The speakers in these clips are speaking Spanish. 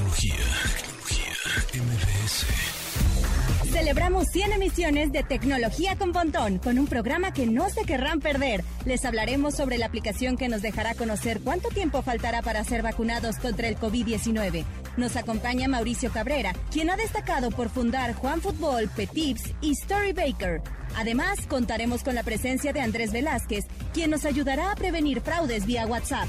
Tecnología, MBS. Celebramos 100 emisiones de Tecnología con Pontón, con un programa que no se querrán perder. Les hablaremos sobre la aplicación que nos dejará conocer cuánto tiempo faltará para ser vacunados contra el COVID-19. Nos acompaña Mauricio Cabrera, quien ha destacado por fundar Juan Fútbol, Petips y Story Baker. Además, contaremos con la presencia de Andrés Velázquez, quien nos ayudará a prevenir fraudes vía WhatsApp.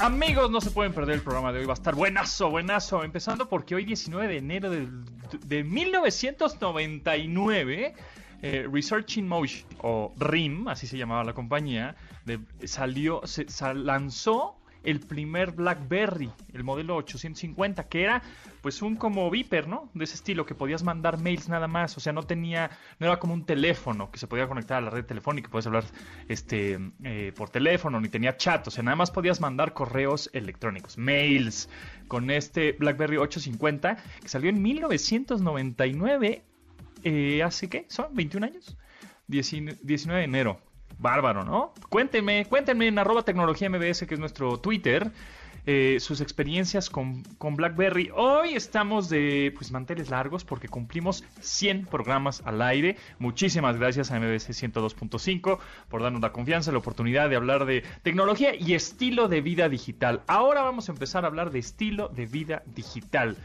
Amigos, no se pueden perder el programa de hoy. Va a estar buenazo, buenazo. Empezando porque hoy, 19 de enero de, de 1999, eh, Research in Motion, o RIM, así se llamaba la compañía, salió, se, lanzó el primer BlackBerry, el modelo 850, que era pues un como Viper, ¿no? De ese estilo, que podías mandar mails nada más, o sea, no tenía, no era como un teléfono que se podía conectar a la red telefónica, puedes hablar este, eh, por teléfono, ni tenía chat, o sea, nada más podías mandar correos electrónicos, mails, con este BlackBerry 850, que salió en 1999, eh, ¿hace qué? ¿Son 21 años? 19 19 de enero. Bárbaro, ¿no? Cuéntenme, cuéntenme en arroba tecnología MBS, que es nuestro Twitter, eh, sus experiencias con, con BlackBerry. Hoy estamos de pues manteles largos porque cumplimos 100 programas al aire. Muchísimas gracias a MBS 102.5 por darnos la confianza, la oportunidad de hablar de tecnología y estilo de vida digital. Ahora vamos a empezar a hablar de estilo de vida digital.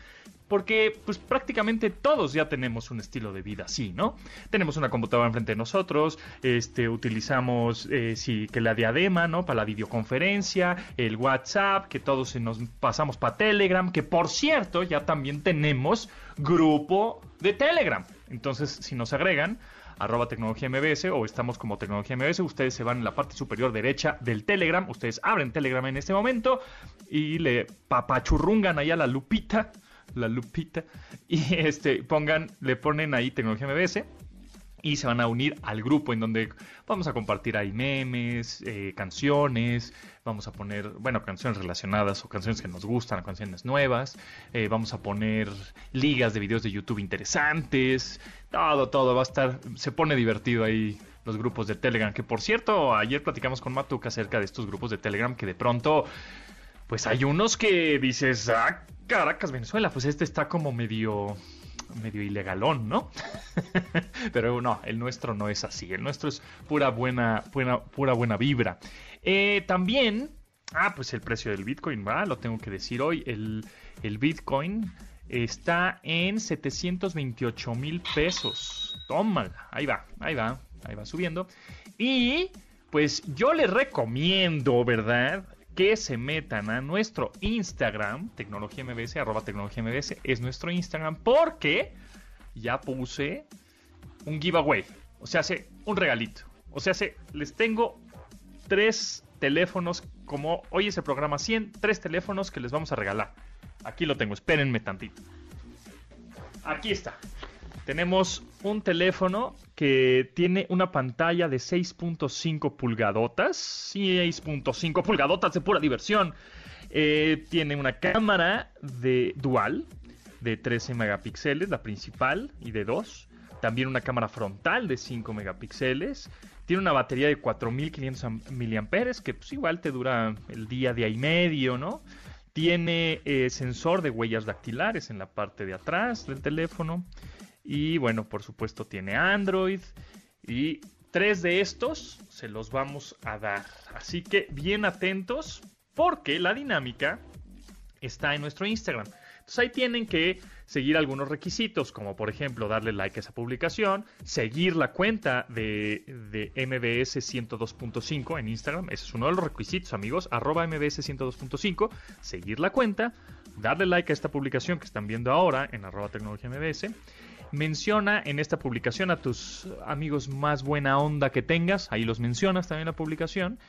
Porque pues prácticamente todos ya tenemos un estilo de vida así, ¿no? Tenemos una computadora enfrente de nosotros, este, utilizamos eh, sí, que la diadema, ¿no? Para la videoconferencia, el WhatsApp, que todos nos pasamos para Telegram, que por cierto ya también tenemos grupo de Telegram. Entonces, si nos agregan, arroba tecnología MBS o estamos como tecnología MBS, ustedes se van en la parte superior derecha del Telegram, ustedes abren Telegram en este momento y le papachurrungan ahí a la lupita, la lupita, y este pongan, le ponen ahí tecnología MBS y se van a unir al grupo en donde vamos a compartir ahí memes, eh, canciones, vamos a poner, bueno, canciones relacionadas o canciones que nos gustan, canciones nuevas, eh, vamos a poner ligas de videos de YouTube interesantes, todo, todo va a estar, se pone divertido ahí los grupos de Telegram, que por cierto, ayer platicamos con Matuca acerca de estos grupos de Telegram que de pronto, pues hay unos que dices, ah, Caracas, Venezuela, pues este está como medio medio ilegalón, ¿no? Pero no, el nuestro no es así. El nuestro es pura buena, buena, pura buena vibra. Eh, también, ah, pues el precio del Bitcoin, ¿va? Lo tengo que decir hoy. El, el Bitcoin está en 728 mil pesos. Tómala, ahí va, ahí va, ahí va subiendo. Y pues yo les recomiendo, ¿verdad? Que se metan a nuestro Instagram, tecnología MBS, arroba tecnología MBS, es nuestro Instagram, porque ya puse un giveaway, o sea, hace un regalito, o sea, hace, les tengo tres teléfonos, como hoy es el programa 100, tres teléfonos que les vamos a regalar. Aquí lo tengo, espérenme tantito. Aquí está. Tenemos un teléfono que tiene una pantalla de 6.5 pulgadotas. 6.5 pulgadotas de pura diversión. Eh, tiene una cámara dual de 13 megapíxeles, la principal, y de 2. También una cámara frontal de 5 megapíxeles. Tiene una batería de 4500 miliamperes, que pues igual te dura el día, día y medio, ¿no? Tiene eh, sensor de huellas dactilares en la parte de atrás del teléfono. Y bueno, por supuesto tiene Android. Y tres de estos se los vamos a dar. Así que bien atentos porque la dinámica está en nuestro Instagram. Entonces ahí tienen que seguir algunos requisitos, como por ejemplo darle like a esa publicación, seguir la cuenta de, de MBS 102.5 en Instagram, ese es uno de los requisitos amigos, arroba MBS 102.5, seguir la cuenta, darle like a esta publicación que están viendo ahora en arroba tecnología MBS, menciona en esta publicación a tus amigos más buena onda que tengas, ahí los mencionas también en la publicación,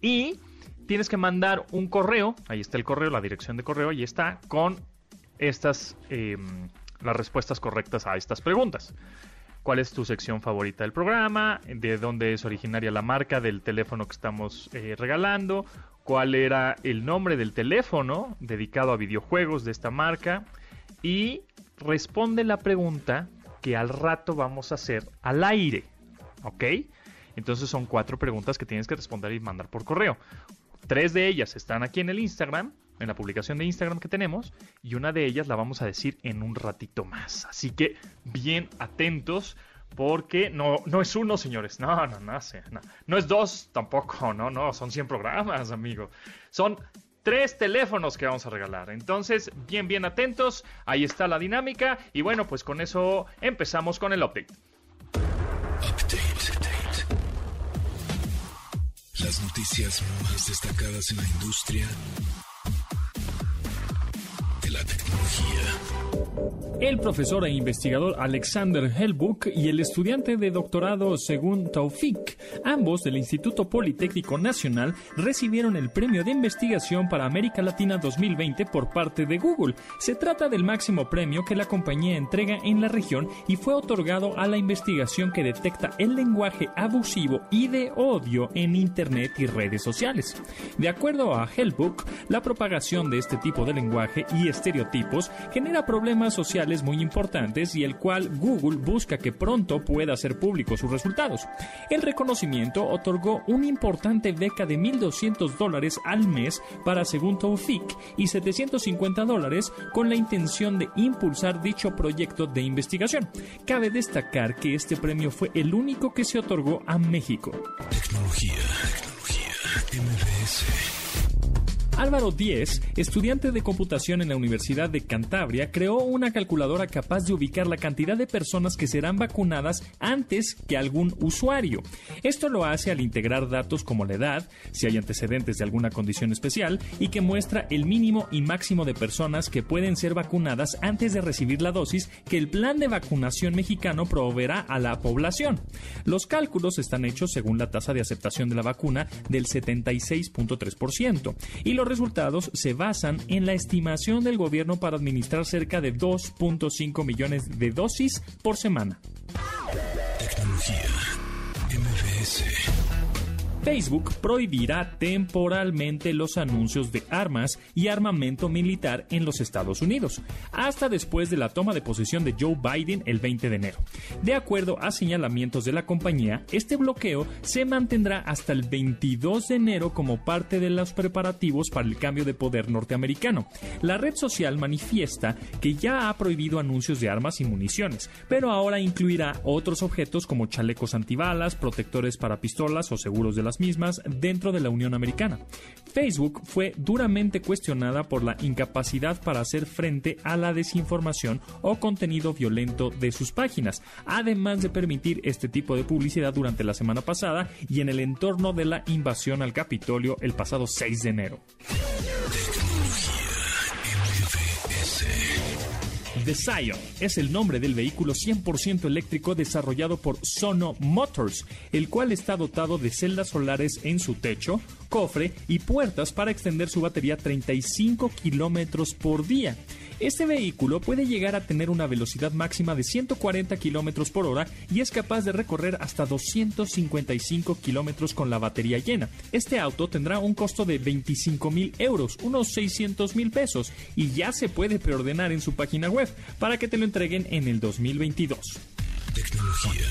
Y tienes que mandar un correo, ahí está el correo, la dirección de correo, ahí está, con estas, em, las respuestas correctas a estas preguntas. ¿Cuál es tu sección favorita del programa? ¿De dónde es originaria la marca del teléfono que estamos eh, regalando? ¿Cuál era el nombre del teléfono dedicado a videojuegos de esta marca? Y responde la pregunta que al rato vamos a hacer al aire. ¿Ok? Entonces son cuatro preguntas que tienes que responder y mandar por correo. Tres de ellas están aquí en el Instagram, en la publicación de Instagram que tenemos, y una de ellas la vamos a decir en un ratito más. Así que bien atentos, porque no, no es uno, señores. No, no, no, no, es dos tampoco, no, no, son 100 programas, amigo. Son tres teléfonos que vamos a regalar. Entonces, bien, bien atentos. Ahí está la dinámica. Y bueno, pues con eso empezamos con el update. Las noticias más destacadas en la industria de la tecnología. El profesor e investigador Alexander Hellbuck y el estudiante de doctorado Según Taufik, ambos del Instituto Politécnico Nacional, recibieron el premio de investigación para América Latina 2020 por parte de Google. Se trata del máximo premio que la compañía entrega en la región y fue otorgado a la investigación que detecta el lenguaje abusivo y de odio en Internet y redes sociales. De acuerdo a Hellbook, la propagación de este tipo de lenguaje y estereotipos genera problemas sociales muy importantes y el cual Google busca que pronto pueda hacer público sus resultados. El reconocimiento otorgó una importante beca de 1.200 dólares al mes para según Taufik y 750 dólares con la intención de impulsar dicho proyecto de investigación. Cabe destacar que este premio fue el único que se otorgó a México. Tecnología, tecnología. Álvaro Díez, estudiante de computación en la Universidad de Cantabria, creó una calculadora capaz de ubicar la cantidad de personas que serán vacunadas antes que algún usuario. Esto lo hace al integrar datos como la edad, si hay antecedentes de alguna condición especial y que muestra el mínimo y máximo de personas que pueden ser vacunadas antes de recibir la dosis que el plan de vacunación mexicano proveerá a la población. Los cálculos están hechos según la tasa de aceptación de la vacuna del 76.3% y los resultados se basan en la estimación del gobierno para administrar cerca de 2.5 millones de dosis por semana. Tecnología. Facebook prohibirá temporalmente los anuncios de armas y armamento militar en los Estados Unidos, hasta después de la toma de posesión de Joe Biden el 20 de enero. De acuerdo a señalamientos de la compañía, este bloqueo se mantendrá hasta el 22 de enero como parte de los preparativos para el cambio de poder norteamericano. La red social manifiesta que ya ha prohibido anuncios de armas y municiones, pero ahora incluirá otros objetos como chalecos antibalas, protectores para pistolas o seguros de las mismas dentro de la Unión Americana. Facebook fue duramente cuestionada por la incapacidad para hacer frente a la desinformación o contenido violento de sus páginas, además de permitir este tipo de publicidad durante la semana pasada y en el entorno de la invasión al Capitolio el pasado 6 de enero. The Scion es el nombre del vehículo 100% eléctrico desarrollado por Sono Motors, el cual está dotado de celdas solares en su techo, cofre y puertas para extender su batería 35 kilómetros por día. Este vehículo puede llegar a tener una velocidad máxima de 140 kilómetros por hora y es capaz de recorrer hasta 255 kilómetros con la batería llena. Este auto tendrá un costo de 25 mil euros, unos 600 mil pesos, y ya se puede preordenar en su página web para que te lo entreguen en el 2022. Tecnología.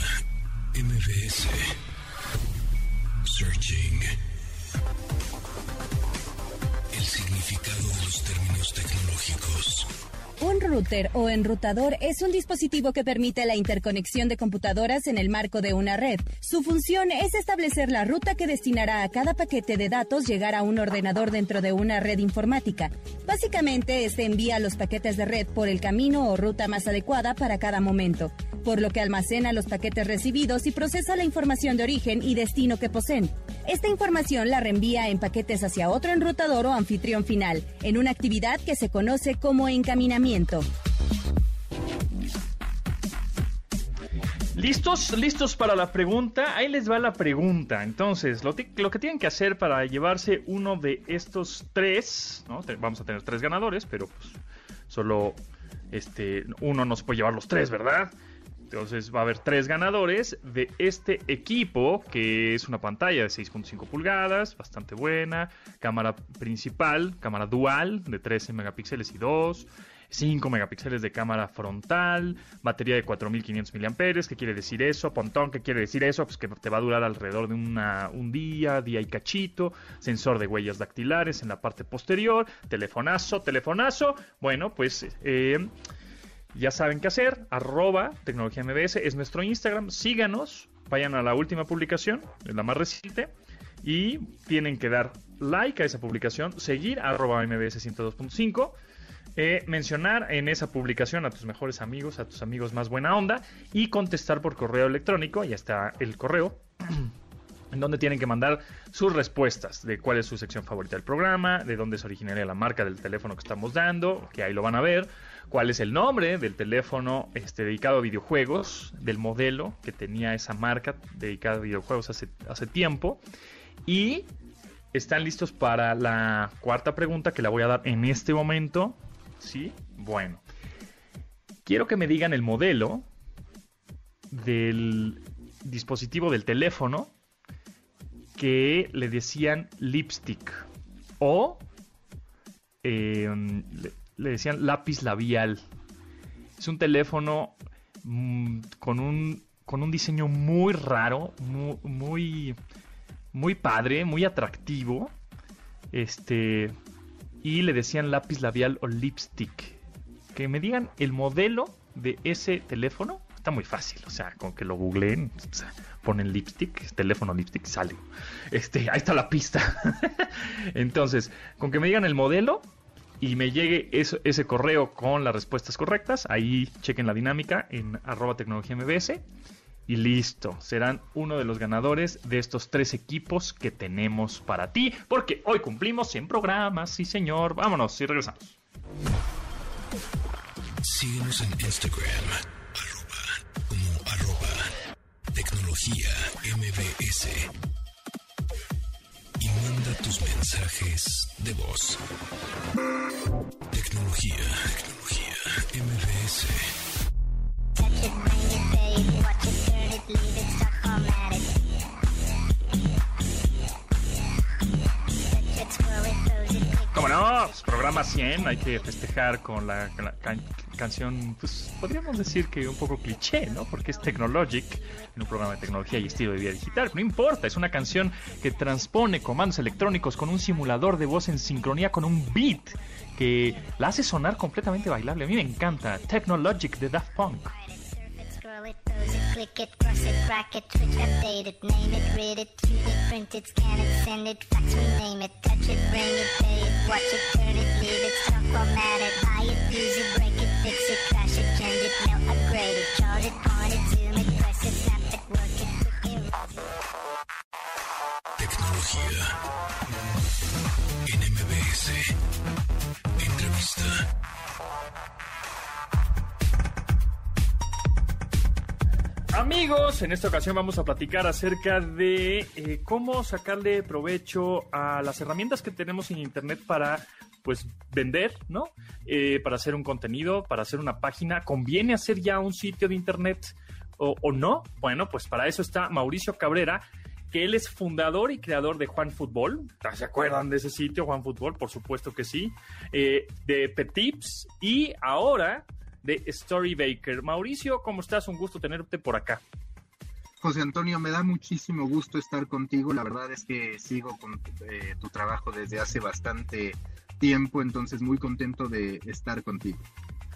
MBS. Searching. El significado de los términos tecnológicos. tecnológicos. Un router o enrutador es un dispositivo que permite la interconexión de computadoras en el marco de una red. Su función es establecer la ruta que destinará a cada paquete de datos llegar a un ordenador dentro de una red informática. Básicamente, este envía los paquetes de red por el camino o ruta más adecuada para cada momento, por lo que almacena los paquetes recibidos y procesa la información de origen y destino que poseen. Esta información la reenvía en paquetes hacia otro enrutador o anfitrión final, en una actividad que se conoce como encaminamiento. ¿Listos? ¿Listos para la pregunta? Ahí les va la pregunta. Entonces, lo, que tienen que hacer para llevarse uno de estos tres. Vamos a tener tres ganadores, pero pues solo este, uno nos puede llevar los tres, ¿verdad? Entonces va a haber tres ganadores de este equipo, que es una pantalla de 6.5 pulgadas, bastante buena, cámara principal, cámara dual de 13 megapíxeles y 2, 5 megapíxeles de cámara frontal, batería de 4500 mAh, ¿qué quiere decir eso? Pontón, ¿qué quiere decir eso? Pues que te va a durar alrededor de un día, día y cachito, sensor de huellas dactilares en la parte posterior, telefonazo, telefonazo, bueno, pues... Eh, ya saben qué hacer. Arroba Tecnología MBS es nuestro Instagram. Síganos. Vayan a la última publicación, la más reciente. Y tienen que dar like a esa publicación. Seguir arroba MBS 102.5. Eh, mencionar en esa publicación a tus mejores amigos, a tus amigos más buena onda. Y contestar por correo electrónico. Ya está el correo. en donde tienen que mandar sus respuestas de cuál es su sección favorita del programa, de dónde se originaría la marca del teléfono que estamos dando, que ahí lo van a ver, cuál es el nombre del teléfono este, dedicado a videojuegos, del modelo que tenía esa marca dedicada a videojuegos hace, hace tiempo. Y están listos para la cuarta pregunta que la voy a dar en este momento. ¿Sí? Bueno. Quiero que me digan el modelo del dispositivo del teléfono que le decían lipstick o eh, le decían lápiz labial. Es un teléfono mm, con, un, con un diseño muy raro, muy, muy, padre, muy atractivo. Este, y le decían lápiz labial o lipstick. Que me digan el modelo de ese teléfono. Está muy fácil, o sea, con que lo googleen, ponen lipstick, teléfono lipstick, sale. Este, ahí está la pista. Entonces, con que me digan el modelo, y me llegue ese correo con las respuestas correctas. Ahí chequen la dinámica en arroba tecnología MBS. Y listo, serán uno de los ganadores de estos tres equipos que tenemos para ti, porque hoy cumplimos 100 programas, sí señor. Vámonos y regresamos. Síguenos en Instagram, arroba, como arroba, tecnología MBS y manda tus mensajes de voz. Tecnología, tecnología, MBS. ¿Cómo no? Pues, programa 100, hay que festejar con la, canción, pues podríamos decir que un poco cliché, ¿no? Porque es Technologic, en un programa de tecnología y estilo de vida digital. No importa, es una canción que transpone comandos electrónicos con un simulador de voz en sincronía con un beat que la hace sonar completamente bailable. A mí me encanta. Technologic de Daft Punk. Click it, cross it, crack it, switch, update it, name it, read it, shoot it, print it, scan it, send it, fax, rename it, touch it, bring it, pay it, watch it, turn it, leave it, stop, format it, buy it, use it, break it, fix it, crash it, Amigos, en esta ocasión vamos a platicar acerca de eh, cómo sacarle provecho a las herramientas que tenemos en Internet para pues vender, ¿no? Eh, para hacer un contenido, para hacer una página. ¿Conviene hacer ya un sitio de Internet o, no? Bueno, pues para eso está Mauricio Cabrera, que él es fundador y creador de Juan Fútbol. ¿Se acuerdan de ese sitio, Juan Fútbol? Por supuesto que sí. Eh, de Petips y ahora de Story Baker. Mauricio, ¿cómo estás? Un gusto tenerte por acá. José Antonio, me da muchísimo gusto estar contigo. La verdad es que sigo con eh, tu trabajo desde hace bastante tiempo, entonces muy contento de estar contigo.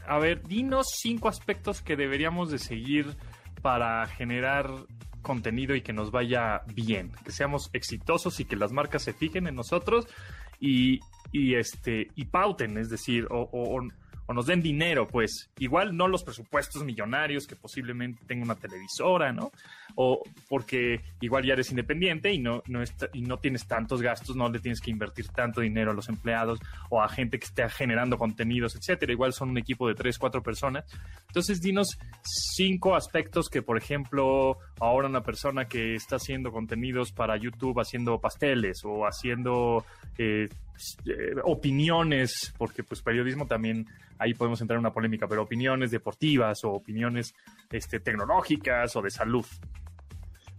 A ver, dinos cinco aspectos que deberíamos de seguir para generar contenido y que nos vaya bien, que seamos exitosos y que las marcas se fijen en nosotros y, y este y pauten, es decir, o, o nos den dinero, pues igual no los presupuestos millonarios que posiblemente tenga una televisora, ¿no? O porque igual ya eres independiente y no, no, y no tienes tantos gastos, no le tienes que invertir tanto dinero a los empleados o a gente que esté generando contenidos, etcétera. Igual son un equipo de tres, cuatro personas. Entonces, dinos cinco aspectos que, por ejemplo, ahora una persona que está haciendo contenidos para YouTube haciendo pasteles o haciendo eh, eh, opiniones, porque pues periodismo también ahí podemos entrar en una polémica, pero opiniones deportivas o opiniones este, tecnológicas o de salud.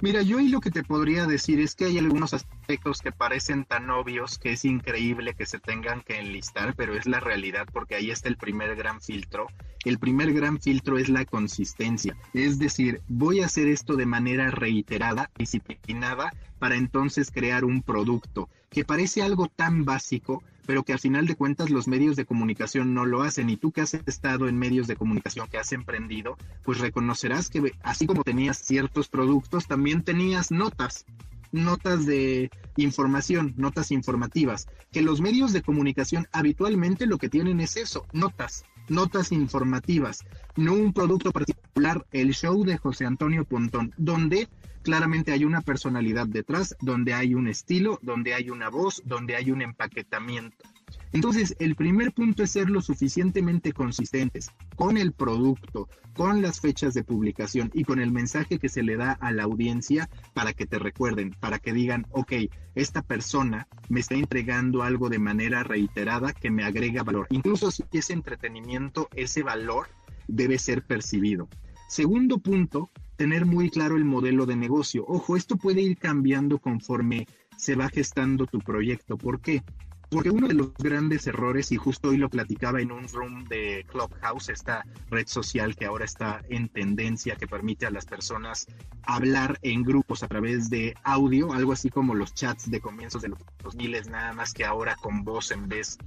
Mira, yo ahí lo que te podría decir es que hay algunos aspectos que parecen tan obvios que es increíble que se tengan que enlistar, pero es la realidad porque ahí está el primer gran filtro. El primer gran filtro es la consistencia, es decir, voy a hacer esto de manera reiterada, disciplinada, para entonces crear un producto que parece algo tan básico, pero que al final de cuentas los medios de comunicación no lo hacen. Y tú que has estado en medios de comunicación, que has emprendido, pues reconocerás que así como tenías ciertos productos, también tenías notas, notas de información, notas informativas, que los medios de comunicación habitualmente lo que tienen es eso, notas, notas informativas, no un producto particular, el show de José Antonio Pontón, donde claramente hay una personalidad detrás, donde hay un estilo, donde hay una voz, donde hay un empaquetamiento. Entonces, el primer punto es ser lo suficientemente consistentes con el producto, con las fechas de publicación y con el mensaje que se le da a la audiencia para que te recuerden, para que digan, ok, esta persona me está entregando algo de manera reiterada que me agrega valor. Incluso si es entretenimiento, ese valor debe ser percibido. Segundo punto, tener muy claro el modelo de negocio. Ojo, esto puede ir cambiando conforme se va gestando tu proyecto. ¿Por qué? Porque uno de los grandes errores, y justo hoy lo platicaba en un room de Clubhouse, esta red social que ahora está en tendencia, que permite a las personas hablar en grupos a través de audio, algo así como los chats de comienzos de los 2000, nada más que ahora con voz en vez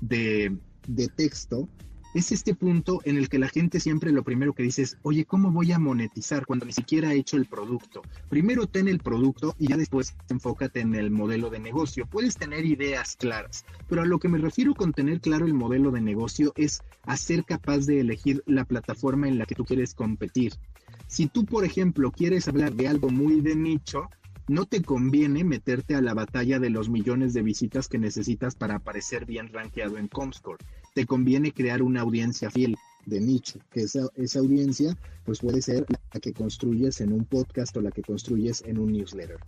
de, de texto es este punto en el que la gente siempre lo primero que dice es, oye, ¿cómo voy a monetizar cuando ni siquiera he hecho el producto? Primero ten el producto y ya después enfócate en el modelo de negocio. Puedes tener ideas claras, pero a lo que me refiero con tener claro el modelo de negocio es a ser capaz de elegir la plataforma en la que tú quieres competir. Si tú, por ejemplo, quieres hablar de algo muy de nicho, no te conviene meterte a la batalla de los millones de visitas que necesitas para aparecer bien rankeado en Comscore. Te conviene crear una audiencia fiel de nicho, que esa, esa audiencia pues puede ser la que construyes en un podcast o la que construyes en un newsletter.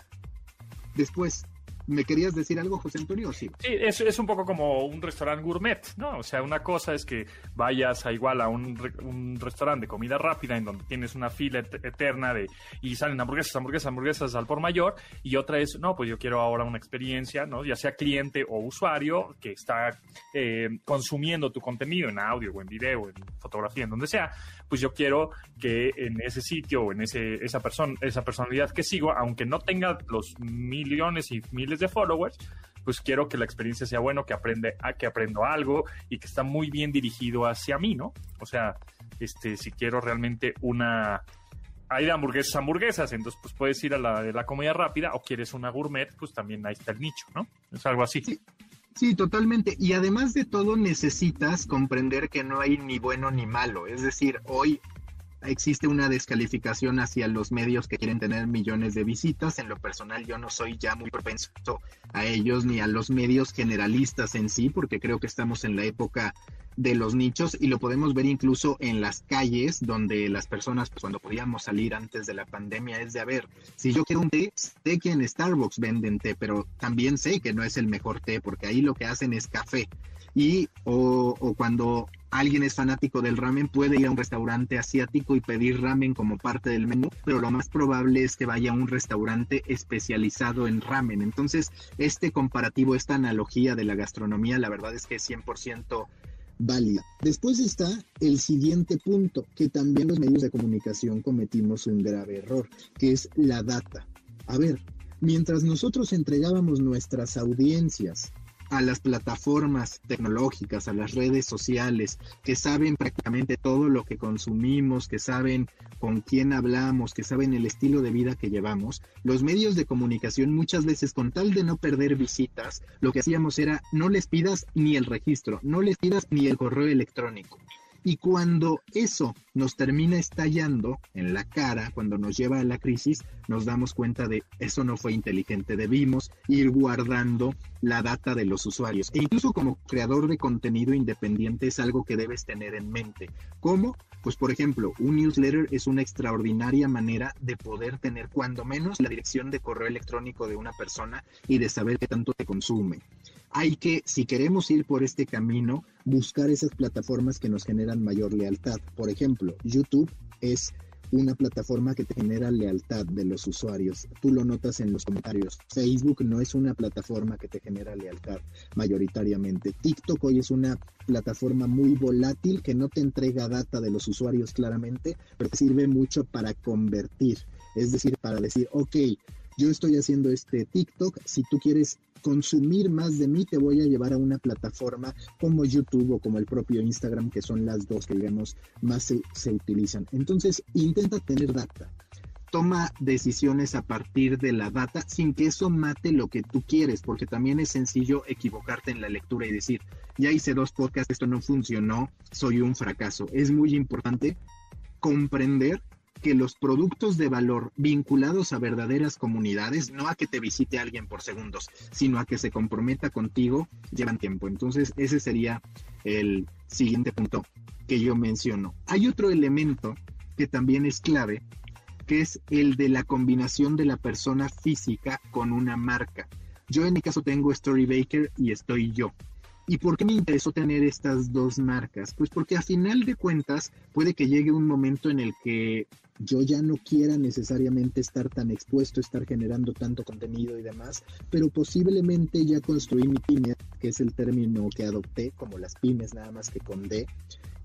Después, ¿Me querías decir algo, José Antonio? Sí, sí es, es un poco como un restaurante gourmet, ¿no? O sea, una cosa es que vayas a igual a un, un restaurante de comida rápida en donde tienes una fila eterna de y salen hamburguesas, hamburguesas, hamburguesas al por mayor, y otra es, no, pues yo quiero ahora una experiencia, ¿no? Ya sea cliente o usuario que está eh, consumiendo tu contenido en audio o en video, en fotografía, en donde sea, pues yo quiero que en ese sitio o en ese, esa, persona esa personalidad que sigo, aunque no tenga los millones y de followers, pues quiero que la experiencia sea bueno, que aprende, que aprendo algo y que está muy bien dirigido hacia mí, ¿no? O sea, este, si quiero realmente una hay de hamburguesas hamburguesas, entonces pues puedes ir a la de la comida rápida o quieres una gourmet, pues también ahí está el nicho, ¿no? Es algo así. Sí. Sí, totalmente. Y además de todo necesitas comprender que no hay ni bueno ni malo. Es decir, hoy existe una descalificación hacia los medios que quieren tener millones de visitas. En lo personal yo no soy ya muy propenso a ellos ni a los medios generalistas en sí, porque creo que estamos en la época de los nichos y lo podemos ver incluso en las calles donde las personas pues, cuando podíamos salir antes de la pandemia es de a ver, si yo quiero un té, sé que en Starbucks venden té, pero también sé que no es el mejor té porque ahí lo que hacen es café y o, o, cuando alguien es fanático del ramen puede ir a un restaurante asiático y pedir ramen como parte del menú, pero lo más probable es que vaya a un restaurante especializado en ramen. Entonces, este comparativo, esta analogía de la gastronomía, la verdad es que es 100% válida. Después está el siguiente punto, que también los medios de comunicación cometimos un grave error, que es la data. A ver, mientras nosotros entregábamos nuestras audiencias a las plataformas tecnológicas, a las redes sociales, que saben prácticamente todo lo que consumimos, que saben con quién hablamos, que saben el estilo de vida que llevamos, los medios de comunicación muchas veces con tal de no perder visitas, lo que hacíamos era no les pidas ni el registro, no les pidas ni el correo electrónico. Y cuando eso nos termina estallando en la cara, cuando nos lleva a la crisis, nos damos cuenta de eso no fue inteligente. Debimos ir guardando la data de los usuarios. E incluso como creador de contenido independiente es algo que debes tener en mente. ¿Cómo? Pues por ejemplo, un newsletter es una extraordinaria manera de poder tener cuando menos la dirección de correo electrónico de una persona y de saber qué tanto te consume hay que, si queremos ir por este camino, buscar esas plataformas que nos generan mayor lealtad. Por ejemplo, YouTube es una plataforma que te genera lealtad de los usuarios. Tú lo notas en los comentarios. Facebook no es una plataforma que te genera lealtad mayoritariamente. TikTok hoy es una plataforma muy volátil que no te entrega data de los usuarios claramente, pero te sirve mucho para convertir. Es decir, para decir, ok, yo estoy haciendo este TikTok, si tú quieres consumir más de mí, te voy a llevar a una plataforma como YouTube o como el propio Instagram, que son las dos que, digamos, más se, se utilizan. Entonces, intenta tener data. Toma decisiones a partir de la data sin que eso mate lo que tú quieres, porque también es sencillo equivocarte en la lectura y decir, ya hice dos podcasts, esto no funcionó, soy un fracaso. Es muy importante comprender que los productos de valor vinculados a verdaderas comunidades, no a que te visite alguien por segundos, sino a que se comprometa contigo, llevan tiempo. Entonces, ese sería el siguiente punto que yo menciono. Hay otro elemento que también es clave, que es el de la combinación de la persona física con una marca. Yo en mi caso tengo Storybaker y estoy yo. ¿Y por qué me interesó tener estas dos marcas? Pues porque a final de cuentas puede que llegue un momento en el que yo ya no quiera necesariamente estar tan expuesto, estar generando tanto contenido y demás, pero posiblemente ya construí mi pyme, que es el término que adopté, como las pymes nada más que con D,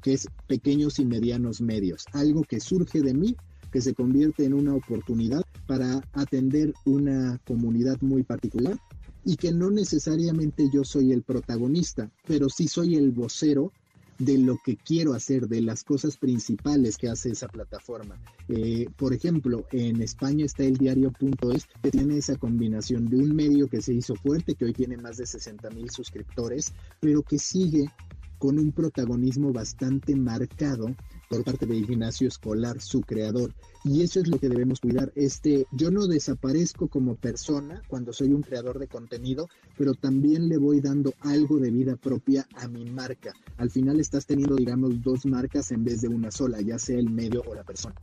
que es pequeños y medianos medios, algo que surge de mí, que se convierte en una oportunidad para atender una comunidad muy particular y que no necesariamente yo soy el protagonista, pero sí soy el vocero de lo que quiero hacer, de las cosas principales que hace esa plataforma. Eh, por ejemplo, en España está el diario.es, que tiene esa combinación de un medio que se hizo fuerte, que hoy tiene más de 60 mil suscriptores, pero que sigue con un protagonismo bastante marcado por parte de Ignacio Escolar, su creador. Y eso es lo que debemos cuidar. Este, yo no desaparezco como persona cuando soy un creador de contenido, pero también le voy dando algo de vida propia a mi marca. Al final estás teniendo, digamos, dos marcas en vez de una sola, ya sea el medio o la persona.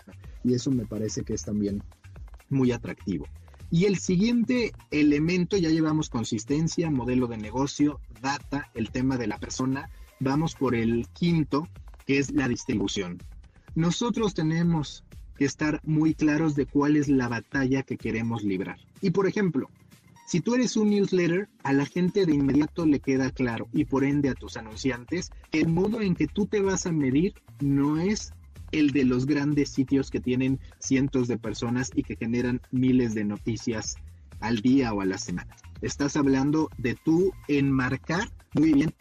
Y eso me parece que es también muy atractivo. Y el siguiente elemento, ya llevamos consistencia, modelo de negocio, data, el tema de la persona. Vamos por el quinto, que es la distribución. Nosotros tenemos que estar muy claros de cuál es la batalla que queremos librar. Y por ejemplo, si tú eres un newsletter, a la gente de inmediato le queda claro y por ende a tus anunciantes que el modo en que tú te vas a medir no es el de los grandes sitios que tienen cientos de personas y que generan miles de noticias al día o a la semana. Estás hablando de tú enmarcar muy bien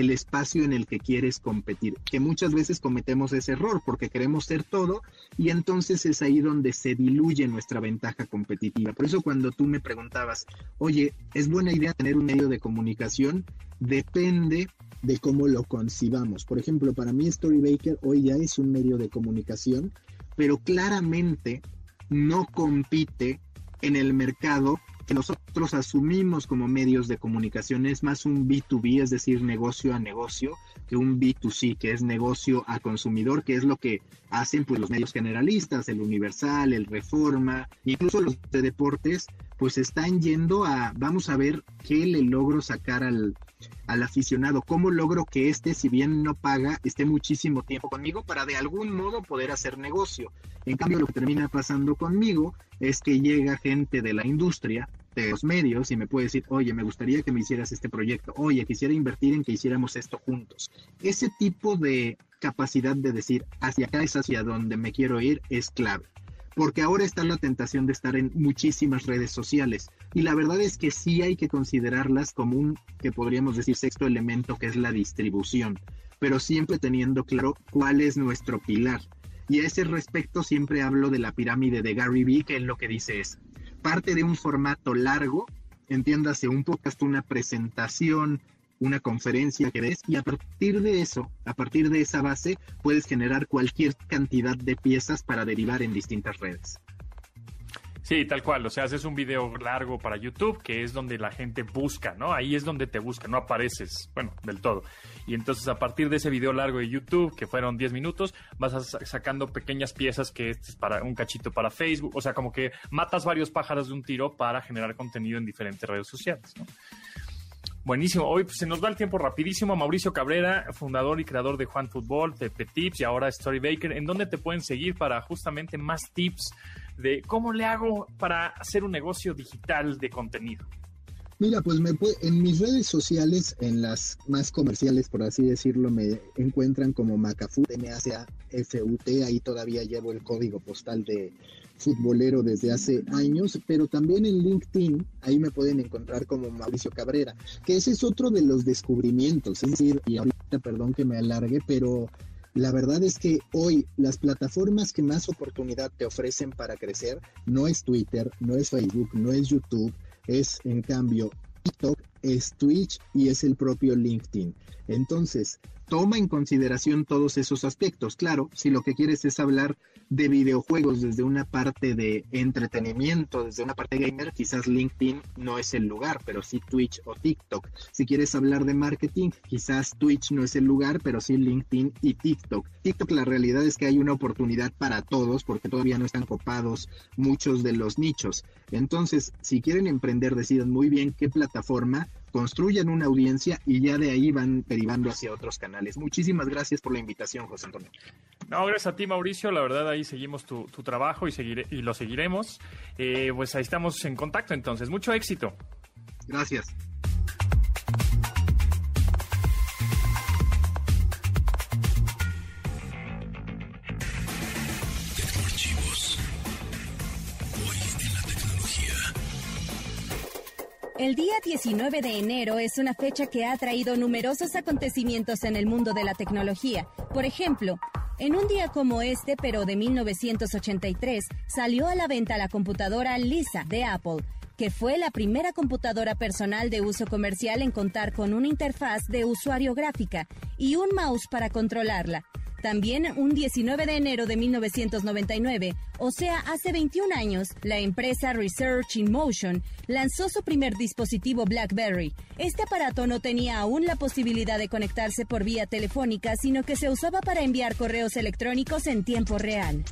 el espacio en el que quieres competir, que muchas veces cometemos ese error porque queremos ser todo y entonces es ahí donde se diluye nuestra ventaja competitiva. Por eso cuando tú me preguntabas, oye, ¿es buena idea tener un medio de comunicación? Depende de cómo lo concibamos. Por ejemplo, para mí Storybaker hoy ya es un medio de comunicación, pero claramente no compite en el mercado que nosotros asumimos como medios de comunicación es más un B2B, es decir, negocio a negocio, que un B2C, que es negocio a consumidor, que es lo que hacen pues los medios generalistas, el Universal, el Reforma, incluso los de deportes, pues están yendo a, vamos a ver qué le logro sacar al, al aficionado, cómo logro que este, si bien no paga, esté muchísimo tiempo conmigo para de algún modo poder hacer negocio. En cambio, lo que termina pasando conmigo es que llega gente de la industria, de los medios, y me puede decir, oye, me gustaría que me hicieras este proyecto, oye, quisiera invertir en que hiciéramos esto juntos. Ese tipo de capacidad de decir, hacia acá es hacia donde me quiero ir, es clave porque ahora está la tentación de estar en muchísimas redes sociales. Y la verdad es que sí hay que considerarlas como un, que podríamos decir, sexto elemento, que es la distribución, pero siempre teniendo claro cuál es nuestro pilar. Y a ese respecto siempre hablo de la pirámide de Gary Vee, que es lo que dice es, parte de un formato largo, entiéndase un podcast, una presentación, una conferencia que ves y a partir de eso, a partir de esa base, puedes generar cualquier cantidad de piezas para derivar en distintas redes. Sí, tal cual. O sea, haces un video largo para YouTube, que es donde la gente busca, ¿no? Ahí es donde te busca, no apareces, bueno, del todo. Y entonces a partir de ese video largo de YouTube, que fueron 10 minutos, vas sacando pequeñas piezas que este es para un cachito para Facebook. O sea, como que matas varios pájaros de un tiro para generar contenido en diferentes redes sociales, ¿no? Buenísimo. Hoy pues, se nos va el tiempo rapidísimo. Mauricio Cabrera, fundador y creador de Juan Fútbol, de Tips y ahora Story Baker. ¿En dónde te pueden seguir para justamente más tips de cómo le hago para hacer un negocio digital de contenido? Mira, pues me en mis redes sociales, en las más comerciales, por así decirlo, me encuentran como Macafut, M-A-C-A-F-U-T. Ahí todavía llevo el código postal de, futbolero desde hace años, pero también en LinkedIn, ahí me pueden encontrar como Mauricio Cabrera, que ese es otro de los descubrimientos, es decir, y ahorita perdón que me alargue, pero la verdad es que hoy las plataformas que más oportunidad te ofrecen para crecer no es Twitter, no es Facebook, no es YouTube, es en cambio TikTok, es Twitch y es el propio LinkedIn. Entonces, toma en consideración todos esos aspectos. Claro, si lo que quieres es hablar de videojuegos desde una parte de entretenimiento, desde una parte gamer, quizás LinkedIn no es el lugar, pero sí Twitch o TikTok. Si quieres hablar de marketing, quizás Twitch no es el lugar, pero sí LinkedIn y TikTok. TikTok la realidad es que hay una oportunidad para todos porque todavía no están copados muchos de los nichos. Entonces, si quieren emprender, decidan muy bien qué plataforma construyan una audiencia y ya de ahí van derivando hacia otros canales. Muchísimas gracias por la invitación, José Antonio. No, gracias a ti, Mauricio. La verdad, ahí seguimos tu, trabajo y, y lo seguiremos. Eh, pues ahí estamos en contacto entonces. Mucho éxito. Gracias. El día 19 de enero es una fecha que ha traído numerosos acontecimientos en el mundo de la tecnología. Por ejemplo, en un día como este, pero de 1983, salió a la venta la computadora Lisa de Apple, que fue la primera computadora personal de uso comercial en contar con una interfaz de usuario gráfica y un mouse para controlarla. También un 19 de enero de 1999, o sea, hace 21 años, la empresa Research in Motion lanzó su primer dispositivo BlackBerry. Este aparato no tenía aún la posibilidad de conectarse por vía telefónica, sino que se usaba para enviar correos electrónicos en tiempo real.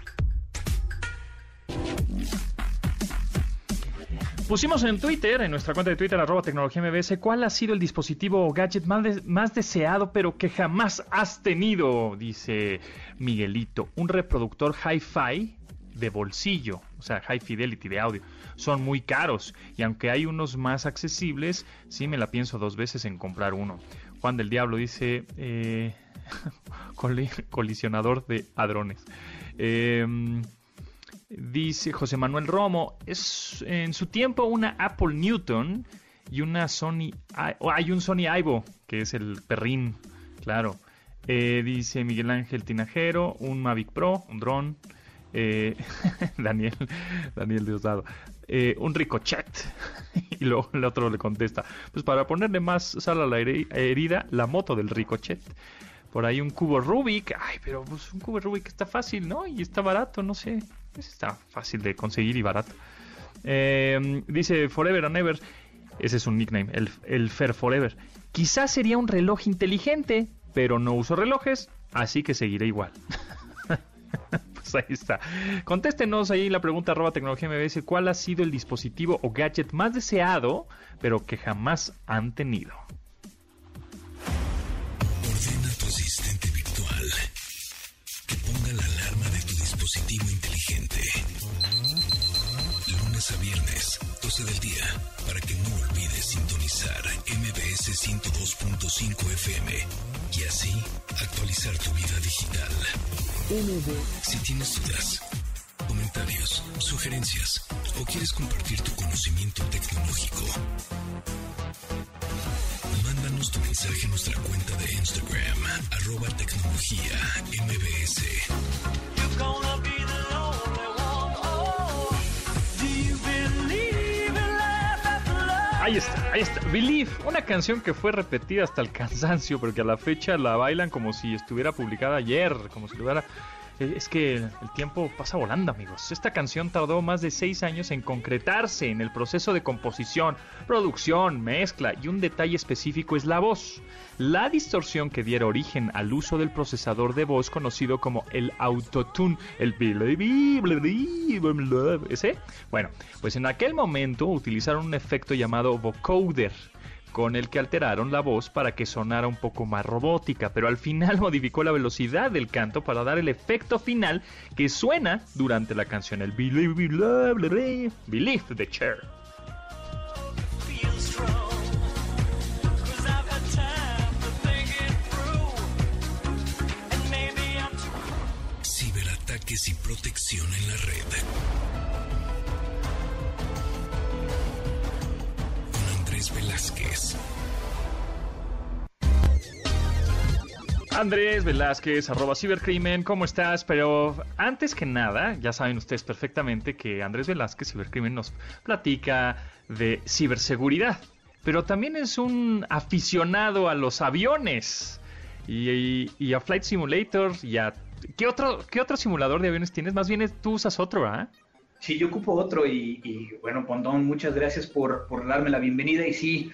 Pusimos en Twitter, en nuestra cuenta de Twitter, arroba tecnología MBS, cuál ha sido el dispositivo o gadget más, deseado, pero que jamás has tenido, dice Miguelito. Un reproductor hi-fi de bolsillo, o sea, high fidelity de audio. Son muy caros y aunque hay unos más accesibles, sí me la pienso dos veces en comprar uno. Juan del Diablo dice eh, colisionador de hadrones. Eh, Dice José Manuel Romo, es en su tiempo una Apple Newton y una Sony, hay un Sony Ivo, que es el perrín, claro. Eh, dice Miguel Ángel Tinajero, un Mavic Pro, un dron. Eh, Daniel, Daniel Diosdado, eh, un ricochet. y luego el otro le contesta, pues para ponerle más sal a la herida, la moto del ricochet. Por ahí un cubo Rubik, ay, pero pues un cubo Rubik está fácil, ¿no? Y está barato, no sé. Está fácil de conseguir y barato. Eh, dice Forever and Ever. Ese es un nickname, el, el Fair Forever. Quizás sería un reloj inteligente, pero no uso relojes, así que seguiré igual. pues ahí está. Contéstenos ahí la pregunta arroba tecnología MBS. ¿Cuál ha sido el dispositivo o gadget más deseado, pero que jamás han tenido? 12 del día, para que no olvides sintonizar MBS 102.5 FM y así actualizar tu vida digital. Si tienes dudas, comenta comentarios, sugerencias o quieres compartir tu conocimiento tecnológico, mándanos tu mensaje a nuestra cuenta de Instagram, arroba tecnología mbs. Ahí está, ahí está. Believe, una canción que fue repetida hasta el cansancio, pero que a la fecha la bailan como si estuviera publicada ayer, como si lo hubiera es que el tiempo pasa volando, amigos. Esta canción tardó más de seis años en concretarse en el proceso de composición, producción, mezcla y un detalle específico es la voz. La distorsión que diera origen al uso del procesador de voz conocido como el autotune, el ese. Bueno, pues en aquel momento utilizaron un efecto llamado vocoder con el que alteraron la voz para que sonara un poco más robótica, pero al final modificó la velocidad del canto para dar el efecto final que suena durante la canción, el Believe, believe, believe the Chair. Ciberataques y protección en la red. Andrés Velázquez, arroba cibercrimen, ¿cómo estás? Pero antes que nada, ya saben ustedes perfectamente que Andrés Velázquez, cibercrimen, nos platica de ciberseguridad, pero también es un aficionado a los aviones y, a Flight Simulator y a... ¿Qué otro, ¿Qué otro simulador de aviones tienes? Más bien tú usas otro, ¿ah? Sí, yo ocupo otro y, bueno, Pondón, muchas gracias por, por, darme la bienvenida. Y sí,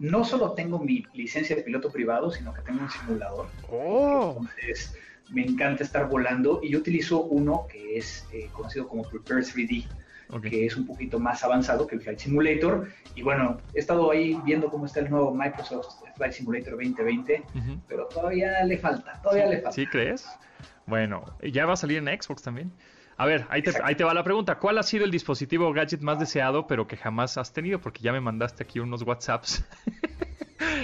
no solo tengo mi licencia de piloto privado, sino que tengo un simulador. Oh. Entonces, me encanta estar volando y yo utilizo uno que es eh, conocido como Prepare 3D. que es un poquito más avanzado que el Flight Simulator. Y bueno, he estado ahí viendo cómo está el nuevo Microsoft Flight Simulator 2020, pero todavía le falta, todavía le falta. ¿Sí crees? Bueno, ¿ya va a salir en Xbox también? A ver, ahí te, va la pregunta. ¿Cuál ha sido el dispositivo gadget más deseado, pero que jamás has tenido? Porque ya me mandaste aquí unos WhatsApps.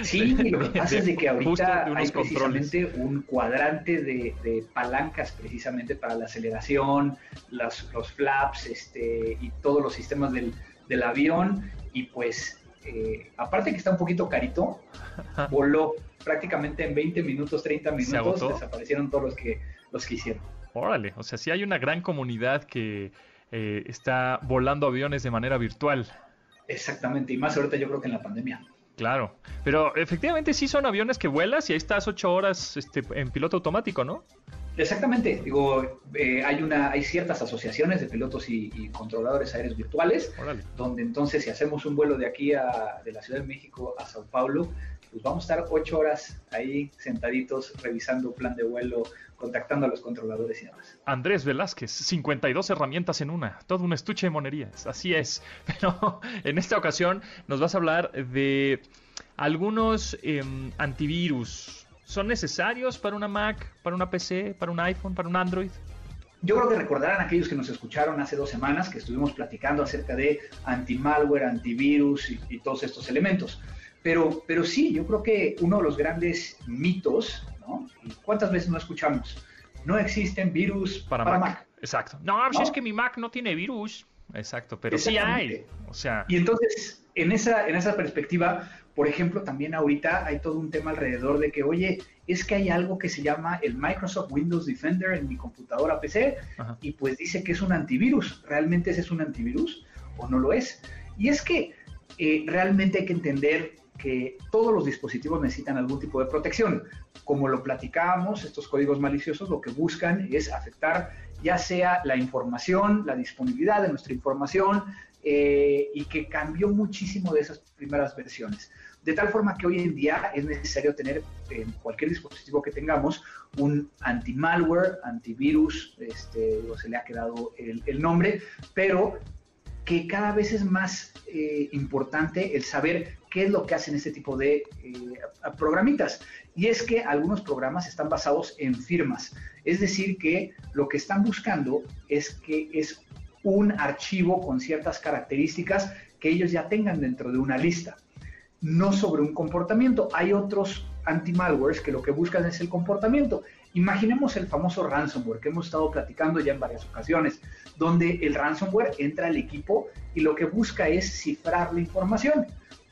Sí, lo que pasa es de que ahorita hay precisamente un cuadrante de, palancas precisamente para la aceleración, los flaps este, y todos los sistemas del, avión. Y pues, eh, aparte que está un poquito carito, voló prácticamente en 20 minutos, 30 minutos, desaparecieron todos los que, los que hicieron. Órale, o sea, sí hay una gran comunidad que eh, está volando aviones de manera virtual. Exactamente, y más ahorita yo creo que en la pandemia. Claro, pero efectivamente sí son aviones que vuelas y ahí estás ocho horas este, en piloto automático, ¿no? Exactamente, digo, eh, hay una, hay ciertas asociaciones de pilotos y, controladores aéreos virtuales, donde entonces si hacemos un vuelo de aquí a, de la Ciudad de México a Sao Paulo, pues vamos a estar ocho horas ahí sentaditos revisando plan de vuelo, contactando a los controladores y demás. Andrés Velázquez, 52 herramientas en una, todo un estuche de monerías, así es. Pero en esta ocasión nos vas a hablar de algunos em, antivirus. ¿Son necesarios para una Mac, para una PC, para un iPhone, para un Android? Yo creo que recordarán aquellos que nos escucharon hace dos semanas que estuvimos platicando acerca de anti-malware, antivirus y, todos estos elementos. Pero, pero sí, yo creo que uno de los grandes mitos ¿Cuántas veces no escuchamos? No existen virus para, Mac. Exacto. No, pues es que mi Mac no tiene virus. Exacto, pero sí hay. O sea. Y entonces, en esa, en esa perspectiva, por ejemplo, también ahorita hay todo un tema alrededor de que, oye, es que hay algo que se llama el Microsoft Windows Defender en mi computadora PC y pues dice que es un antivirus. ¿Realmente ese es un antivirus o no lo es? Y es que eh, realmente hay que entender que todos los dispositivos necesitan algún tipo de protección. Como lo platicábamos, estos códigos maliciosos lo que buscan es afectar ya sea la información, la disponibilidad de nuestra información, eh, y que cambió muchísimo de esas primeras versiones. De tal forma que hoy en día es necesario tener en cualquier dispositivo que tengamos un anti-malware, antivirus, este, se le ha quedado el, el nombre, pero que cada vez es más eh, importante el saber qué es lo que hacen este tipo de eh, programitas. Y es que algunos programas están basados en firmas. Es decir, que lo que están buscando es que es un archivo con ciertas características que ellos ya tengan dentro de una lista, no sobre un comportamiento. Hay otros anti-malwares que lo que buscan es el comportamiento. Imaginemos el famoso ransomware que hemos estado platicando ya en varias ocasiones, donde el ransomware entra al equipo y lo que busca es cifrar la información.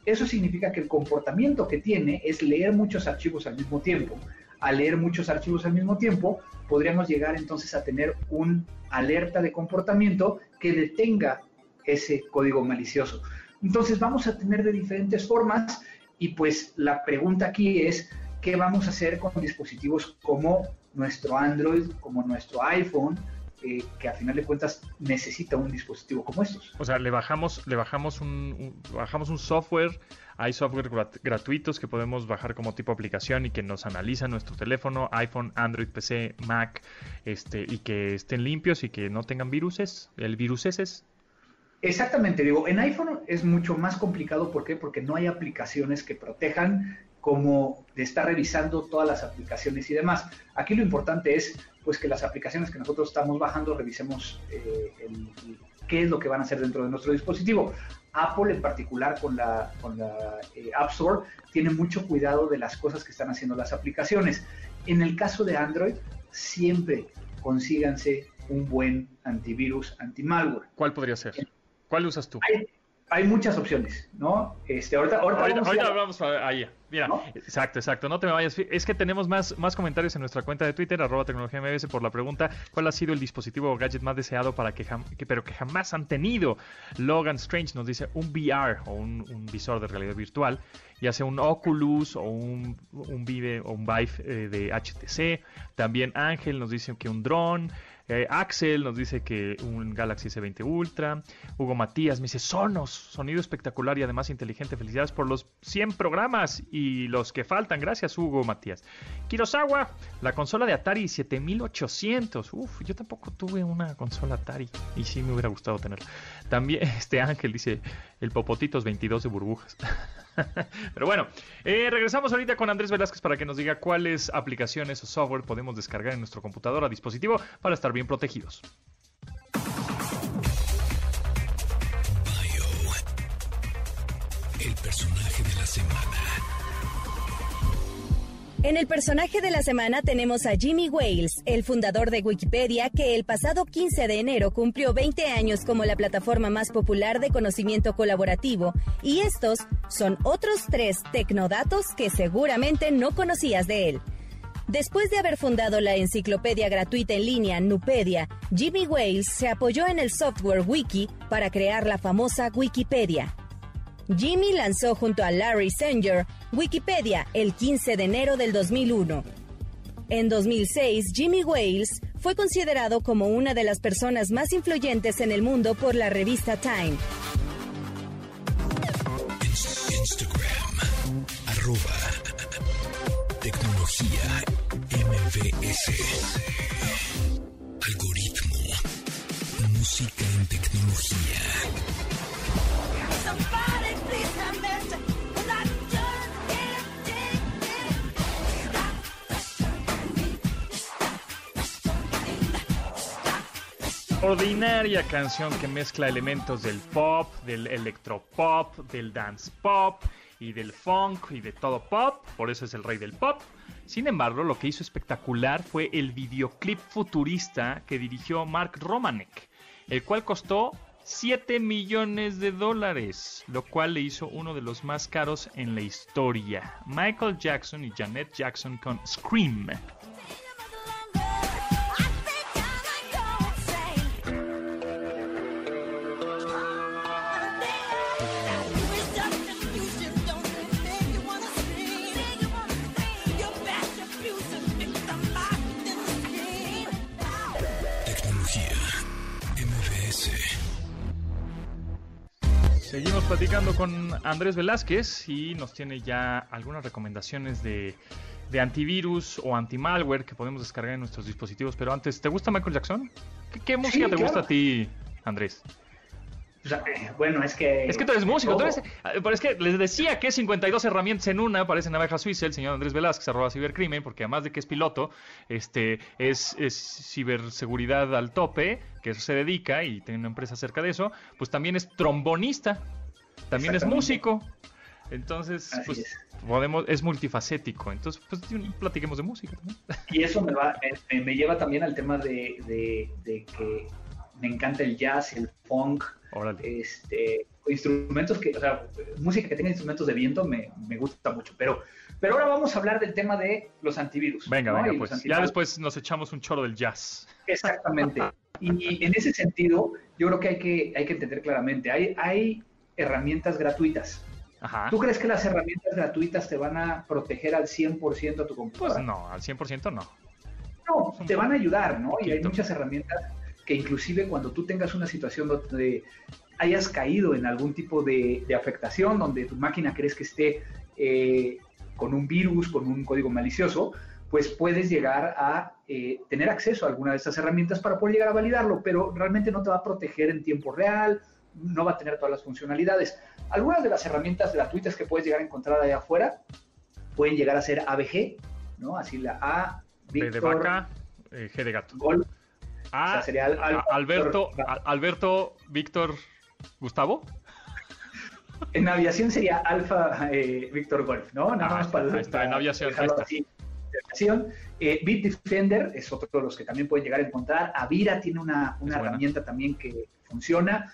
Eso significa que el comportamiento que tiene es leer muchos archivos al mismo tiempo. Al leer muchos archivos al mismo tiempo, podríamos llegar entonces a tener un alerta de comportamiento que detenga ese código malicioso. Entonces vamos a tener de diferentes formas y pues la pregunta aquí es, ¿qué vamos a hacer con dispositivos como nuestro Android, como nuestro iPhone, eh, que a final de cuentas necesita un dispositivo como estos. O sea, le bajamos, le bajamos un, bajamos un software, hay software gratuitos que podemos bajar como tipo aplicación y que nos analiza nuestro teléfono, iPhone, Android, PC, Mac, este, y que estén limpios y que no tengan viruses, el virus es. Exactamente, digo, en iPhone es mucho más complicado, ¿por qué? Porque no hay aplicaciones que protejan como de estar revisando todas las aplicaciones y demás. Aquí lo importante es pues que las aplicaciones que nosotros estamos bajando revisemos eh, qué es lo que van a hacer dentro de nuestro dispositivo. Apple en particular con la, con la eh, App Store tiene mucho cuidado de las cosas que están haciendo las aplicaciones. En el caso de Android, siempre consíganse un buen antivirus anti-malware. ¿Cuál podría ser? ¿Cuál usas tú? hay muchas opciones, ¿no? Este, ahorita, ahorita, vamos, a... ahí. Mira, exacto, exacto. No te me vayas. Es que tenemos más, más comentarios en nuestra cuenta de Twitter, arroba tecnología MBS, por la pregunta: ¿Cuál ha sido el dispositivo o gadget más deseado para que, pero que jamás han tenido? Logan Strange nos dice un VR o un, visor de realidad virtual, ya sea un Oculus o un, un Vive o un Vive eh, de HTC. También Ángel nos dice que un dron. Axel nos dice que un Galaxy S20 Ultra. Hugo Matías me dice Sonos, sonido espectacular y además inteligente. Felicidades por los 100 programas y los que faltan. Gracias, Hugo Matías. Kirosawa, la consola de Atari 7800. Uf, yo tampoco tuve una consola Atari y sí me hubiera gustado tenerla. También este Ángel dice el Popotitos 22 de burbujas. Pero bueno, eh, regresamos ahorita con Andrés Velázquez para que nos diga cuáles aplicaciones o software podemos descargar en nuestro computador a dispositivo para estar bien protegidos. el personaje de la semana. En el personaje de la semana tenemos a Jimmy Wales, el fundador de Wikipedia, que el pasado 15 de enero cumplió 20 años como la plataforma más popular de conocimiento colaborativo, y estos son otros tres tecnodatos que seguramente no conocías de él. Después de haber fundado la enciclopedia gratuita en línea Nupedia, Jimmy Wales se apoyó en el software Wiki para crear la famosa Wikipedia. Jimmy lanzó junto a Larry Sanger Wikipedia el 15 de enero del 2001. En 2006, Jimmy Wales fue considerado como una de las personas más influyentes en el mundo por la revista Time. Instagram, arroba, tecnología MVS. Ordinaria canción que mezcla elementos del pop, del electropop, del dance pop y del funk y de todo pop, por eso es el rey del pop. Sin embargo, lo que hizo espectacular fue el videoclip futurista que dirigió Mark Romanek, el cual costó 7 millones de dólares, lo cual le hizo uno de los más caros en la historia. Michael Jackson y Janet Jackson con Scream. Seguimos platicando con Andrés Velázquez y nos tiene ya algunas recomendaciones de, antivirus o antimalware que podemos descargar en nuestros dispositivos. Pero antes, ¿te gusta Michael Jackson? ¿Qué, música te gusta a ti, Andrés? Bueno, es que... Es que tú eres músico, ah, pero es que les decía que 52 herramientas en una, parece navaja suiza, el señor Andrés Velázquez, arroba cibercrimen, porque además de que es piloto, este, es, ciberseguridad al tope, que eso se dedica y tiene una empresa cerca de eso, pues también es trombonista, también es músico. Entonces, pues es. podemos, es multifacético. Entonces, pues platiquemos de música Y eso me va, me, lleva también al tema de, de que me encanta el jazz, el funk, este, instrumentos que, o sea, música que tenga instrumentos de viento me, me, gusta mucho. Pero, pero ahora vamos a hablar del tema de los antivirus. Venga, venga, pues ya después nos echamos un choro del jazz. Exactamente. y en ese sentido, yo creo que hay que, hay que entender claramente, hay, hay herramientas gratuitas. Ajá. ¿Tú crees que las herramientas gratuitas te van a proteger al 100% a tu computadora? Pues no, al 100% no. No, te van a ayudar, ¿no? Y hay muchas herramientas que inclusive cuando tú tengas una situación donde hayas caído en algún tipo de, afectación, donde tu máquina crees que esté eh, con un virus, con un código malicioso, pues puedes llegar a eh, tener acceso a alguna de estas herramientas para poder llegar a validarlo, pero realmente no te va a proteger en tiempo real, no va a tener todas las funcionalidades. Algunas de las herramientas gratuitas que puedes llegar a encontrar allá afuera pueden llegar a ser ABG, ¿no? Así la A, B de vaca, eh, G de gato. A, sería Alberto, Alberto, Víctor, Gustavo. En aviación sería Alfa eh, Víctor Golf, ¿no? Nada ah, más para, está, en aviación. Eh, Bitdefender es otro de los que también pueden llegar a encontrar. Avira tiene una, una herramienta también que funciona.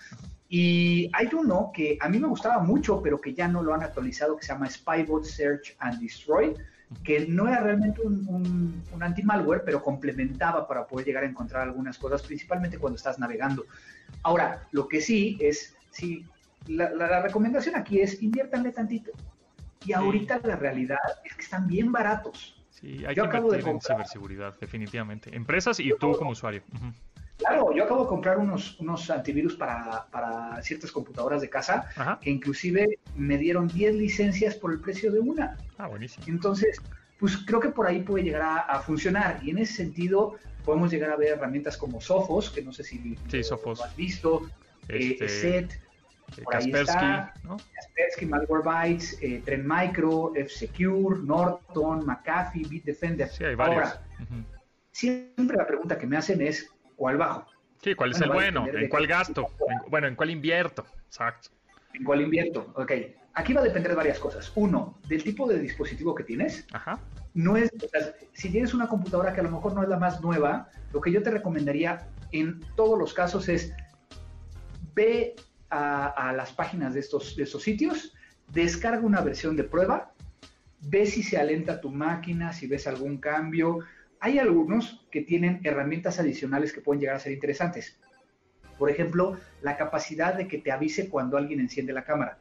Y hay uno que a mí me gustaba mucho, pero que ya no lo han actualizado, que se llama Spybot Search and Destroy, que no era realmente un, un, anti-malware, pero complementaba para poder llegar a encontrar algunas cosas, principalmente cuando estás navegando. Ahora, lo que sí es, sí, la, recomendación aquí es inviértanle tantito. Y ahorita la realidad es que están bien baratos. Sí, hay yo que acabo de comprar. en ciberseguridad, definitivamente. Empresas y tú como usuario. Claro, yo acabo de comprar unos, unos antivirus para, para ciertas computadoras de casa que inclusive me dieron 10 licencias por el precio de una. Ah, buenísimo. Entonces, pues creo que por ahí puede llegar a, funcionar. Y en ese sentido, podemos llegar a ver herramientas como Sophos, que no sé si lo has visto, eh, este, Set, eh, por ahí está, ¿no? Kaspersky, Malwarebytes, eh, Trend Micro, F-Secure, Norton, McAfee, Bitdefender. Sí, hay varios. Ahora, siempre la pregunta que me hacen es, ¿cuál bajo? Sí, ¿cuál es el bueno? ¿En cuál gasto? bueno, ¿en cuál invierto? Exacto. ¿En cuál invierto? Ok. Aquí va a depender de varias cosas. Uno, del tipo de dispositivo que tienes. Ajá. No es, si tienes una computadora que a lo mejor no es la más nueva, lo que yo te recomendaría en todos los casos es ve a, las páginas de estos, de estos sitios, descarga una versión de prueba, ve si se alenta tu máquina, si ves algún cambio, hay algunos que tienen herramientas adicionales que pueden llegar a ser interesantes. Por ejemplo, la capacidad de que te avise cuando alguien enciende la cámara.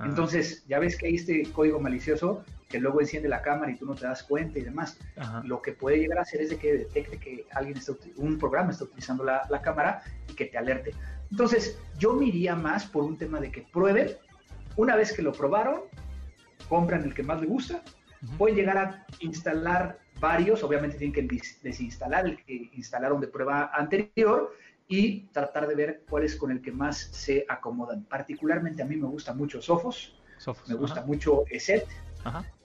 Entonces, ya ves que hay este código malicioso que luego enciende la cámara y tú no te das cuenta y demás. Lo que puede llegar a hacer es de que detecte que alguien está, un programa está utilizando la, la, cámara y que te alerte. Entonces, yo me iría más por un tema de que prueben. Una vez que lo probaron, compran el que más le gusta, pueden llegar a instalar varios, obviamente tienen que desinstalar el que instalaron de prueba anterior y tratar de ver cuál es con el que más se acomodan. Particularmente a mí me gusta mucho Sophos, me gusta mucho ESET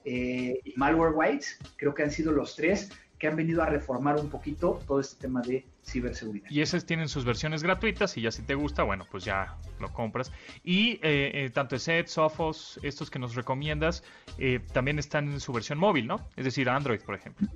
eh, y Malwarebytes, creo que han sido los tres que han venido a reformar un poquito todo este tema de ciberseguridad. Y esos tienen sus versiones gratuitas y ya si te gusta, bueno, pues ya lo compras. Y eh, eh, tanto ESET, Sophos, estos que nos recomiendas, eh, también están en su versión móvil, ¿no? Es decir, Android, por ejemplo.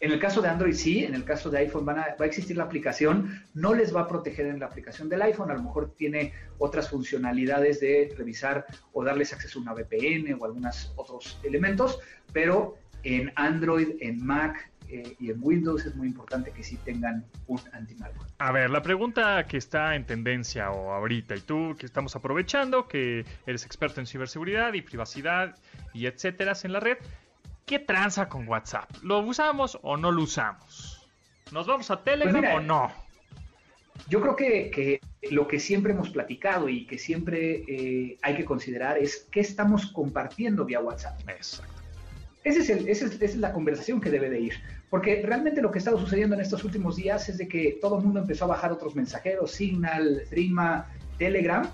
En el caso de Android sí, en el caso de iPhone va a existir la aplicación, no les va a proteger en la aplicación del iPhone, a lo mejor tiene otras funcionalidades de revisar o darles acceso a una VPN o algunos otros elementos, pero en Android, en Mac, eh, y en Windows es muy importante que sí tengan un antimalware. A ver, la pregunta que está en tendencia o ahorita, y tú que estamos aprovechando, que eres experto en ciberseguridad y privacidad y etcétera en la red, ¿qué tranza con WhatsApp? ¿Lo usamos o no lo usamos? ¿Nos vamos a Telegram pues o no? Yo creo que, lo que siempre hemos platicado y que siempre eh, hay que considerar es qué estamos compartiendo vía WhatsApp. Exacto. Ese es el, esa es la conversación que debe de ir. Porque realmente lo que ha estado sucediendo en estos últimos días es de que todo el mundo empezó a bajar otros mensajeros, Signal, Threema, Telegram,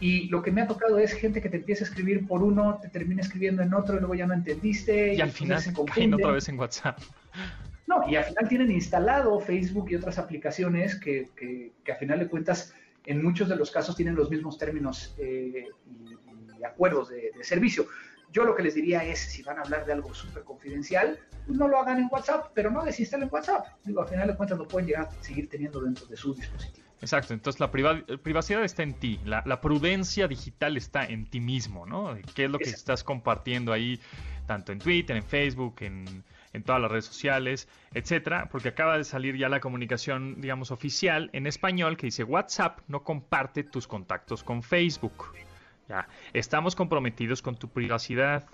y lo que me ha tocado es gente que te empieza a escribir por uno, te termina escribiendo en otro y luego ya no entendiste. Y, al final se caen otra vez en WhatsApp. No, y al final tienen instalado Facebook y otras aplicaciones que, que, que a final de cuentas en muchos de los casos tienen los mismos términos eh, y, acuerdos de, de servicio. Yo lo que les diría es, si van a hablar de algo súper confidencial, pues no lo hagan en WhatsApp, pero no desinstalen WhatsApp. Digo, al final de cuentas lo pueden llegar a seguir teniendo dentro de su dispositivo. Exacto, entonces la privacidad está en ti, la, prudencia digital está en ti mismo, ¿no? ¿Qué es lo que estás compartiendo ahí, tanto en Twitter, en Facebook, en, en todas las redes sociales, etcétera? Porque acaba de salir ya la comunicación, digamos, oficial en español que dice WhatsApp no comparte tus contactos con Facebook. Ya, estamos comprometidos con tu privacidad.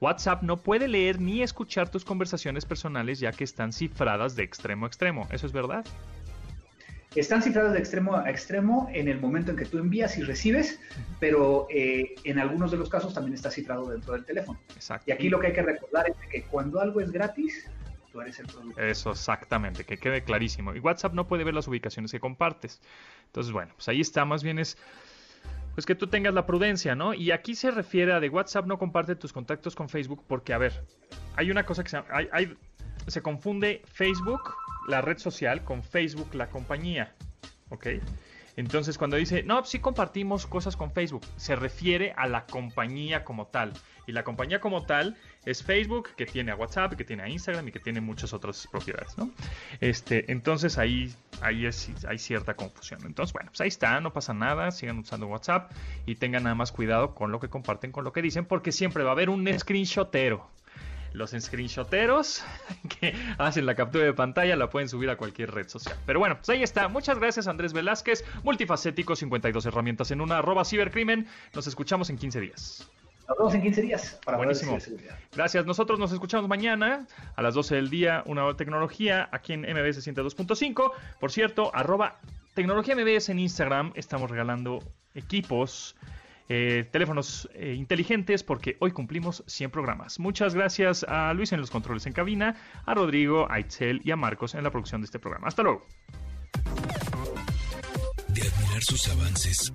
WhatsApp no puede leer ni escuchar tus conversaciones personales ya que están cifradas de extremo a extremo. ¿Eso es verdad? Están cifradas de extremo a extremo en el momento en que tú envías y recibes, pero eh, en algunos de los casos también está cifrado dentro del teléfono. Exacto. Y aquí lo que hay que recordar es que cuando algo es gratis, tú eres el producto. Eso, exactamente, que quede clarísimo. Y WhatsApp no puede ver las ubicaciones que compartes. Entonces, bueno, pues ahí está, más bien es pues que tú tengas la prudencia, ¿no? Y aquí se refiere a de WhatsApp no comparte tus contactos con Facebook porque, a ver, hay una cosa que se, hay, se confunde Facebook, la red social, con Facebook, la compañía, ¿ok? Entonces, cuando dice, no, sí compartimos cosas con Facebook, se refiere a la compañía como tal. Y la compañía como tal es Facebook, que tiene a WhatsApp, que tiene a Instagram y que tiene muchas otras propiedades, ¿no? Este, entonces ahí, ahí es, hay cierta confusión. Entonces, bueno, pues ahí está, no pasa nada, sigan usando WhatsApp y tengan nada más cuidado con lo que comparten, con lo que dicen, porque siempre va a haber un screenshotero los screenshoteros que hacen la captura de pantalla la pueden subir a cualquier red social. Pero bueno, pues ahí está. Muchas gracias Andrés Velázquez, multifacético, 52 herramientas en una, arroba cibercrimen. Nos escuchamos en 15 días. Nos vemos en 15 días. Para Buenísimo. Gracias. Nosotros nos escuchamos mañana a las 12 del día, una hora tecnología, aquí en MBS 102.5. Por cierto, arroba tecnología MBS en Instagram. Estamos regalando equipos eh, teléfonos eh, inteligentes porque hoy cumplimos 100 programas. Muchas gracias a Luis en los controles en cabina, a Rodrigo, a Itzel y a Marcos en la producción de este programa. Hasta luego. De admirar sus avances,